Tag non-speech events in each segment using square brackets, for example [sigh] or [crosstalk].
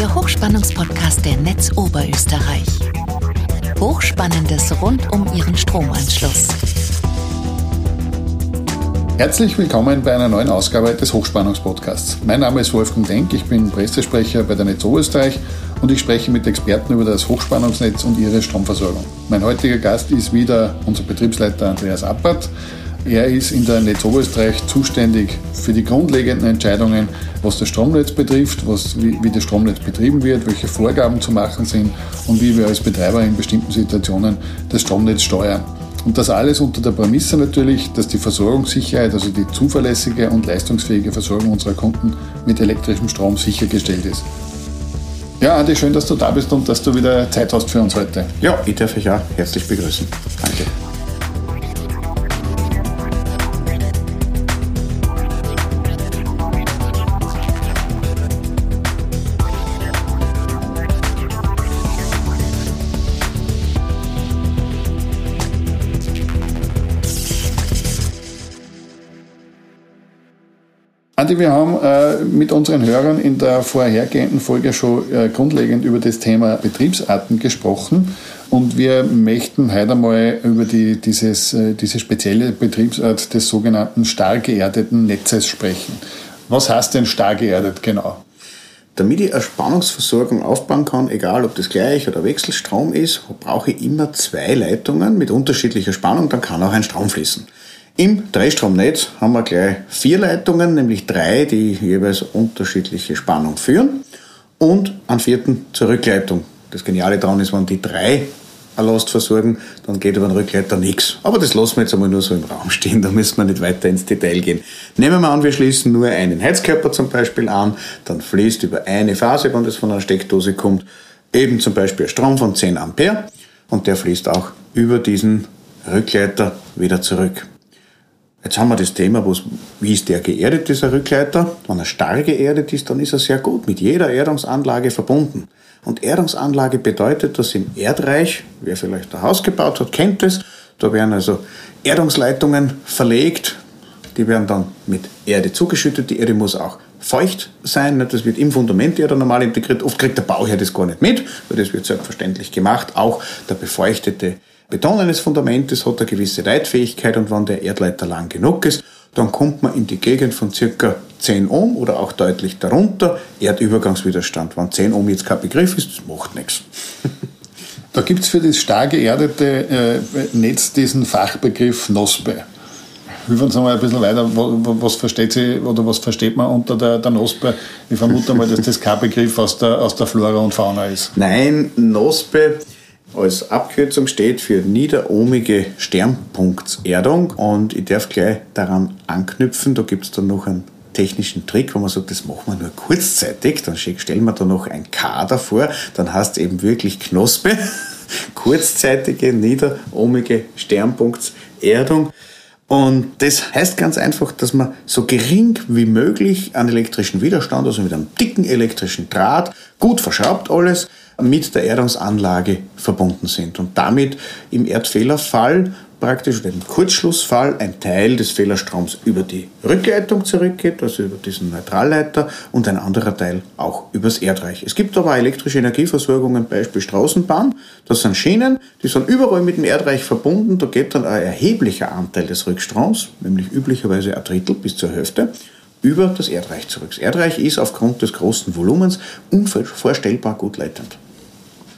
der Hochspannungspodcast der Netz Oberösterreich. Hochspannendes rund um Ihren Stromanschluss. Herzlich willkommen bei einer neuen Ausgabe des Hochspannungspodcasts. Mein Name ist Wolfgang Denk, ich bin Pressesprecher bei der Netz Oberösterreich und ich spreche mit Experten über das Hochspannungsnetz und ihre Stromversorgung. Mein heutiger Gast ist wieder unser Betriebsleiter Andreas Appert. Er ist in der Netz Oberösterreich zuständig für die grundlegenden Entscheidungen, was das Stromnetz betrifft, was, wie, wie das Stromnetz betrieben wird, welche Vorgaben zu machen sind und wie wir als Betreiber in bestimmten Situationen das Stromnetz steuern. Und das alles unter der Prämisse natürlich, dass die Versorgungssicherheit, also die zuverlässige und leistungsfähige Versorgung unserer Kunden mit elektrischem Strom sichergestellt ist. Ja, Andi, schön, dass du da bist und dass du wieder Zeit hast für uns heute. Ja, ich darf euch auch herzlich begrüßen. Danke. Andi, wir haben äh, mit unseren Hörern in der vorhergehenden Folge schon äh, grundlegend über das Thema Betriebsarten gesprochen und wir möchten heute einmal über die, dieses, äh, diese spezielle Betriebsart des sogenannten stark geerdeten Netzes sprechen. Was heißt denn stark geerdet genau? Damit ich eine Spannungsversorgung aufbauen kann, egal ob das Gleich- oder Wechselstrom ist, brauche ich immer zwei Leitungen mit unterschiedlicher Spannung, dann kann auch ein Strom fließen. Im Dreistromnetz haben wir gleich vier Leitungen, nämlich drei, die jeweils unterschiedliche Spannung führen und einen vierten zur Rückleitung. Das Geniale daran ist, wenn die drei eine Last versorgen, dann geht über den Rückleiter nichts. Aber das lassen wir jetzt einmal nur so im Raum stehen, da müssen wir nicht weiter ins Detail gehen. Nehmen wir an, wir schließen nur einen Heizkörper zum Beispiel an, dann fließt über eine Phase, wenn das von einer Steckdose kommt, eben zum Beispiel Strom von 10 Ampere und der fließt auch über diesen Rückleiter wieder zurück. Jetzt haben wir das Thema, wie ist der geerdet, dieser Rückleiter? Wenn er starr geerdet ist, dann ist er sehr gut mit jeder Erdungsanlage verbunden. Und Erdungsanlage bedeutet, dass im Erdreich, wer vielleicht ein Haus gebaut hat, kennt es, da werden also Erdungsleitungen verlegt, die werden dann mit Erde zugeschüttet, die Erde muss auch feucht sein, das wird im Fundament ja dann normal integriert, oft kriegt der Bauherr das gar nicht mit, weil das wird selbstverständlich gemacht, auch der befeuchtete Beton eines Fundamentes hat eine gewisse Leitfähigkeit und wenn der Erdleiter lang genug ist, dann kommt man in die Gegend von circa 10 Ohm oder auch deutlich darunter Erdübergangswiderstand. Wenn 10 Ohm jetzt kein Begriff ist, das macht nichts. [laughs] Da gibt es für das stark geerdete äh, Netz diesen Fachbegriff NOSPE. Hilf uns nochmal ein bisschen weiter, was versteht sie oder was versteht man unter der, der NOSPE? Ich vermute mal, dass das kein Begriff aus der, aus der Flora und Fauna ist. Nein, NOSPE als Abkürzung steht für niederohmige Sternpunktserdung und ich darf gleich daran anknüpfen, da gibt es dann noch einen technischen Trick, wo man sagt, das machen wir nur kurzzeitig, dann stellen wir da noch ein K davor, dann es eben wirklich Knospe, [laughs] kurzzeitige niederohmige Sternpunktserdung. Und das heißt ganz einfach, dass man so gering wie möglich an elektrischen Widerstand, also mit einem dicken elektrischen Draht, gut verschraubt alles, mit der Erdungsanlage verbunden sind und damit im Erdfehlerfall praktisch oder im Kurzschlussfall ein Teil des Fehlerstroms über die Rückleitung zurückgeht, also über diesen Neutralleiter und ein anderer Teil auch übers Erdreich. Es gibt aber elektrische Energieversorgungen, Beispiel Straßenbahn, das sind Schienen, die sind überall mit dem Erdreich verbunden, da geht dann ein erheblicher Anteil des Rückstroms, nämlich üblicherweise ein Drittel bis zur Hälfte, über das Erdreich zurück. Das Erdreich ist aufgrund des großen Volumens unvorstellbar gut leitend.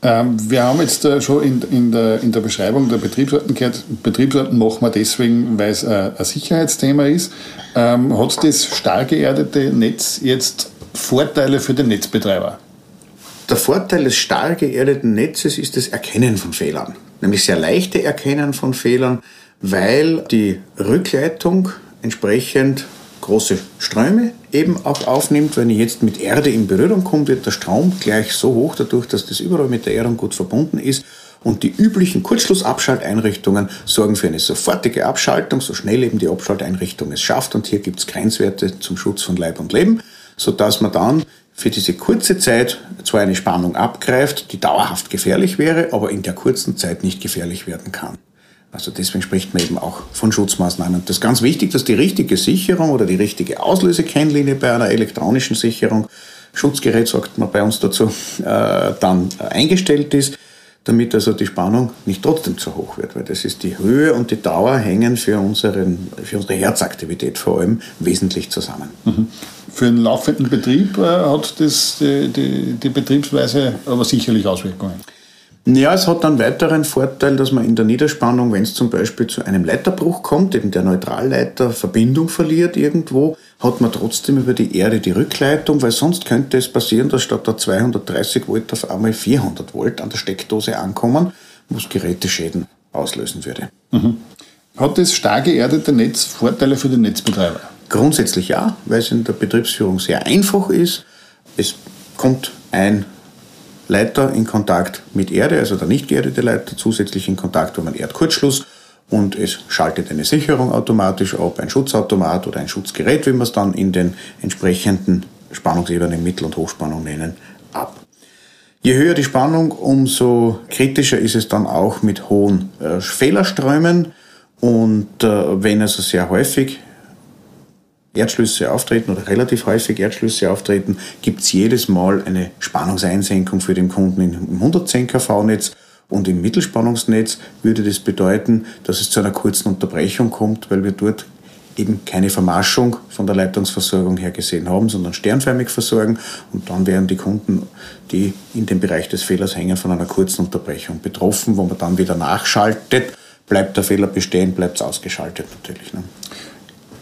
Ähm, wir haben jetzt äh, schon in, in, der, in der Beschreibung der Betriebsarten gehört, Betriebsarten machen wir deswegen, weil es äh, ein Sicherheitsthema ist. Ähm, hat das stark geerdete Netz jetzt Vorteile für den Netzbetreiber? Der Vorteil des stark geerdeten Netzes ist das Erkennen von Fehlern. Nämlich sehr leichte Erkennen von Fehlern, weil die Rückleitung entsprechend große Ströme eben auch aufnimmt. Wenn ich jetzt mit Erde in Berührung komme, wird der Strom gleich so hoch, dadurch, dass das überall mit der Erdung gut verbunden ist. Und die üblichen Kurzschlussabschalteinrichtungen sorgen für eine sofortige Abschaltung, so schnell eben die Abschalteinrichtung es schafft. Und hier gibt es Grenzwerte zum Schutz von Leib und Leben, sodass man dann für diese kurze Zeit zwar eine Spannung abgreift, die dauerhaft gefährlich wäre, aber in der kurzen Zeit nicht gefährlich werden kann. Also deswegen spricht man eben auch von Schutzmaßnahmen. Und das ist ganz wichtig, dass die richtige Sicherung oder die richtige Auslösekennlinie bei einer elektronischen Sicherung Schutzgerät, sagt man bei uns dazu, äh, dann eingestellt ist, damit also die Spannung nicht trotzdem zu hoch wird, weil das ist die Höhe und die Dauer hängen für, unseren, für unsere Herzaktivität vor allem wesentlich zusammen. Mhm. Für einen laufenden Betrieb äh, hat das die, die, die Betriebsweise aber sicherlich Auswirkungen. Ja, es hat einen weiteren Vorteil, dass man in der Niederspannung, wenn es zum Beispiel zu einem Leiterbruch kommt, eben der Neutralleiter Verbindung verliert irgendwo, hat man trotzdem über die Erde die Rückleitung, weil sonst könnte es passieren, dass statt der 230 Volt auf einmal 400 Volt an der Steckdose ankommen, was Geräteschäden auslösen würde. Mhm. Hat das stark geerdete Netz Vorteile für den Netzbetreiber? Grundsätzlich ja, weil es in der Betriebsführung sehr einfach ist. Es kommt ein Leiter in Kontakt mit Erde, also der nicht geerdete Leiter, zusätzlich in Kontakt über einen Erdkurzschluss und es schaltet eine Sicherung automatisch ab, ein Schutzautomat oder ein Schutzgerät, wie wir es dann in den entsprechenden Spannungsebenen Mittel- und Hochspannung nennen, ab. Je höher die Spannung, umso kritischer ist es dann auch mit hohen äh, Fehlerströmen und äh, wenn also sehr häufig Erdschlüsse auftreten oder relativ häufig Erdschlüsse auftreten, gibt es jedes Mal eine Spannungseinsenkung für den Kunden im 110 kV-Netz und im Mittelspannungsnetz würde das bedeuten, dass es zu einer kurzen Unterbrechung kommt, weil wir dort eben keine Vermarschung von der Leitungsversorgung her gesehen haben, sondern sternförmig versorgen. Und dann wären die Kunden, die in dem Bereich des Fehlers hängen, von einer kurzen Unterbrechung betroffen, wo man dann wieder nachschaltet. Bleibt der Fehler bestehen, bleibt es ausgeschaltet natürlich. Ne?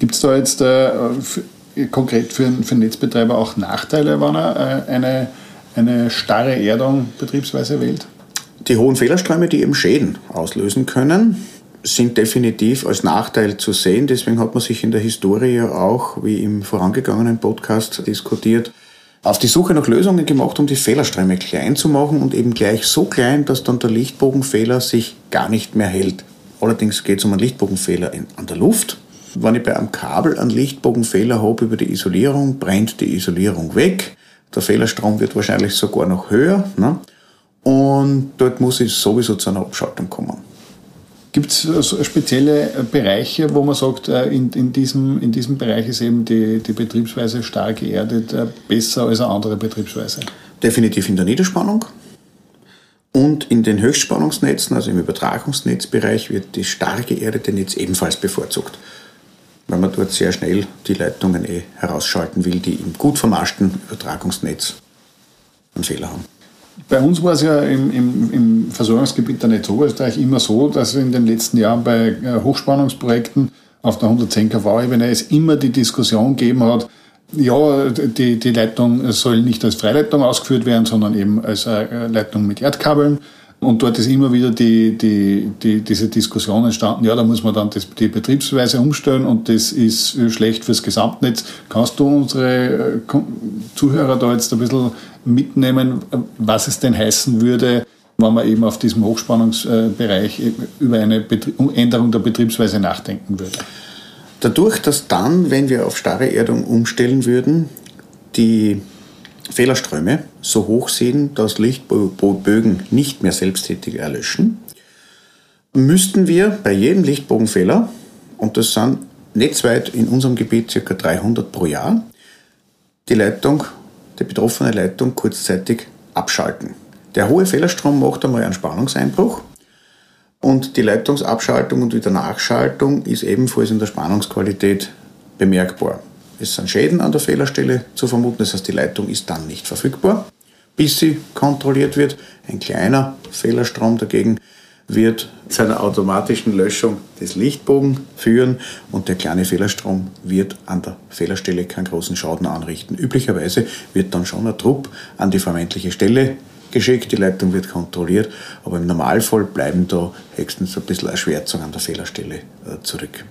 Gibt es da jetzt äh, für, konkret für, für einen Netzbetreiber auch Nachteile, wenn er äh, eine, eine starre Erdung betriebsweise wählt? Die hohen Fehlerströme, die eben Schäden auslösen können, sind definitiv als Nachteil zu sehen. Deswegen hat man sich in der Historie auch, wie im vorangegangenen Podcast diskutiert, auf die Suche nach Lösungen gemacht, um die Fehlerströme klein zu machen und eben gleich so klein, dass dann der Lichtbogenfehler sich gar nicht mehr hält. Allerdings geht es um einen Lichtbogenfehler in, an der Luft. Wenn ich bei einem Kabel einen Lichtbogenfehler habe über die Isolierung, brennt die Isolierung weg. Der Fehlerstrom wird wahrscheinlich sogar noch höher. Ne? Und dort muss es sowieso zu einer Abschaltung kommen. Gibt es also spezielle Bereiche, wo man sagt, äh, in, in, diesem, in diesem Bereich ist eben die, die Betriebsweise stark geerdet äh, besser als eine andere Betriebsweise? Definitiv in der Niederspannung. Und in den Höchstspannungsnetzen, also im Übertragungsnetzbereich, wird das stark geerdete Netz ebenfalls bevorzugt, weil man dort sehr schnell die Leitungen eh herausschalten will, die im gut vermaschten Übertragungsnetz einen Fehler haben. Bei uns war es ja im, im, im Versorgungsgebiet der Netz Oberösterreich immer so, dass in den letzten Jahren bei äh, Hochspannungsprojekten auf der 110 kV-Ebene es immer die Diskussion gegeben hat, ja, die, die Leitung soll nicht als Freileitung ausgeführt werden, sondern eben als äh, Leitung mit Erdkabeln. Und dort ist immer wieder die, die, die, diese Diskussion entstanden, ja, da muss man dann das, die Betriebsweise umstellen und das ist schlecht fürs Gesamtnetz. Kannst du unsere äh, Zuhörer da jetzt ein bisschen mitnehmen, was es denn heißen würde, wenn man eben auf diesem Hochspannungsbereich über eine Änderung der Betriebsweise nachdenken würde? Dadurch, dass dann, wenn wir auf starre Erdung umstellen würden, die Fehlerströme so hoch sind, dass Lichtbögen nicht mehr selbsttätig erlöschen, müssten wir bei jedem Lichtbogenfehler, und das sind netzweit in unserem Gebiet ca. 300 pro Jahr, die Leitung, die betroffene Leitung kurzzeitig abschalten. Der hohe Fehlerstrom macht einmal einen Spannungseinbruch und die Leitungsabschaltung und Wiedernachschaltung ist ebenfalls in der Spannungsqualität bemerkbar. Es sind Schäden an der Fehlerstelle zu vermuten, das heißt, die Leitung ist dann nicht verfügbar, bis sie kontrolliert wird. Ein kleiner Fehlerstrom dagegen wird zu einer automatischen Löschung des Lichtbogen führen und der kleine Fehlerstrom wird an der Fehlerstelle keinen großen Schaden anrichten. Üblicherweise wird dann schon ein Trupp an die vermeintliche Stelle geschickt, die Leitung wird kontrolliert, aber im Normalfall bleiben da höchstens ein bisschen Erschwärzung an der Fehlerstelle äh, zurück.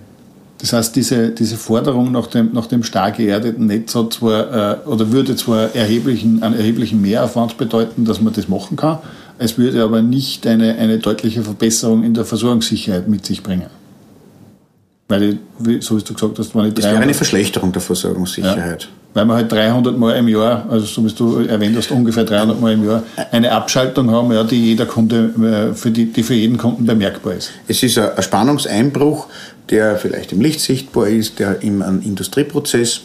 Das heißt, diese, diese Forderung nach dem, nach dem stark geerdeten Netz hat zwar, äh, oder würde zwar erheblichen, einen erheblichen Mehraufwand bedeuten, dass man das machen kann, es würde aber nicht eine, eine deutliche Verbesserung in der Versorgungssicherheit mit sich bringen. Weil, ich, so wie du gesagt hast, ich Das wäre eine Verschlechterung der Versorgungssicherheit. Ja, weil wir halt 300 Mal im Jahr, also so wie du erwähnt hast, ungefähr 300 Mal im Jahr, eine Abschaltung haben, ja, die jeder Kunde, äh, für die, die für jeden Kunden bemerkbar ist. Es ist ein Spannungseinbruch, der vielleicht im Licht sichtbar ist, der in einem Industrieprozess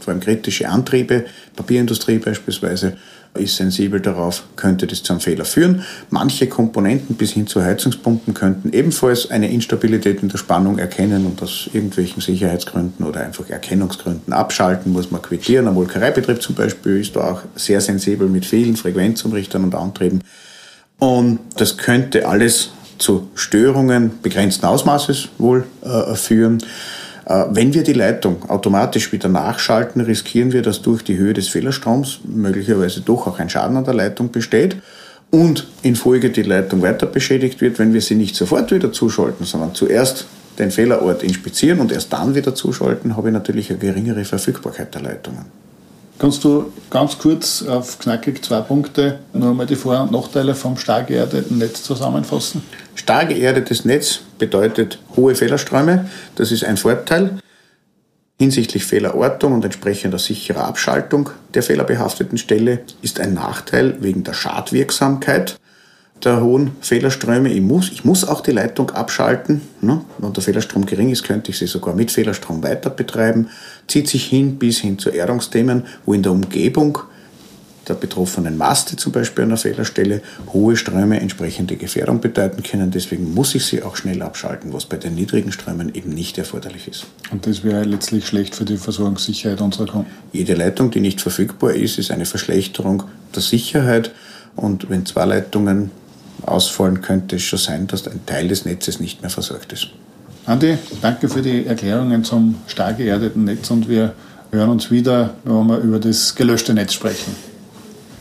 vor allem kritische Antriebe, Papierindustrie beispielsweise, ist sensibel darauf, könnte das zu einem Fehler führen. Manche Komponenten bis hin zu Heizungspumpen könnten ebenfalls eine Instabilität in der Spannung erkennen und aus irgendwelchen Sicherheitsgründen oder einfach Erkennungsgründen abschalten, muss man quittieren. Ein Molkereibetrieb zum Beispiel ist da auch sehr sensibel mit vielen Frequenzumrichtern und Antrieben. Und das könnte alles zu Störungen begrenzten Ausmaßes wohl äh, führen. Äh, wenn wir die Leitung automatisch wieder nachschalten, riskieren wir, dass durch die Höhe des Fehlerstroms möglicherweise doch auch ein Schaden an der Leitung besteht und in Folge die Leitung weiter beschädigt wird, wenn wir sie nicht sofort wieder zuschalten, sondern zuerst den Fehlerort inspizieren und erst dann wieder zuschalten, habe ich natürlich eine geringere Verfügbarkeit der Leitungen. Kannst du ganz kurz auf knackig zwei Punkte nur einmal die Vor- und Nachteile vom stark geerdeten Netz zusammenfassen? Stark geerdetes Netz bedeutet hohe Fehlerströme. Das ist ein Vorteil hinsichtlich Fehlerortung und entsprechender sicherer Abschaltung der fehlerbehafteten Stelle ist ein Nachteil wegen der Schadwirksamkeit der hohen Fehlerströme. Ich muss, ich muss auch die Leitung abschalten. Ne? Wenn der Fehlerstrom gering ist, könnte ich sie sogar mit Fehlerstrom weiter betreiben. Zieht sich hin bis hin zu Erdungsthemen, wo in der Umgebung der betroffenen Maste zum Beispiel an der Fehlerstelle hohe Ströme entsprechende Gefährdung bedeuten können. Deswegen muss ich sie auch schnell abschalten, was bei den niedrigen Strömen eben nicht erforderlich ist. Und das wäre letztlich schlecht für die Versorgungssicherheit unserer Kunden. Jede Leitung, die nicht verfügbar ist, ist eine Verschlechterung der Sicherheit. Und wenn zwei Leitungen ausfallen, könnte es schon sein, dass ein Teil des Netzes nicht mehr versorgt ist. Andi, danke für die Erklärungen zum stark geerdeten Netz und wir hören uns wieder, wenn wir über das gelöschte Netz sprechen.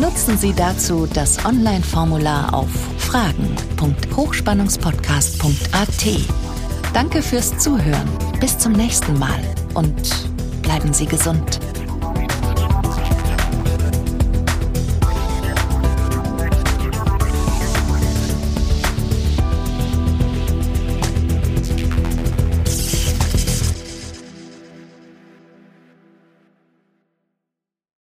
Nutzen Sie dazu das Online-Formular auf fragen.hochspannungspodcast.at. Danke fürs Zuhören. Bis zum nächsten Mal und bleiben Sie gesund.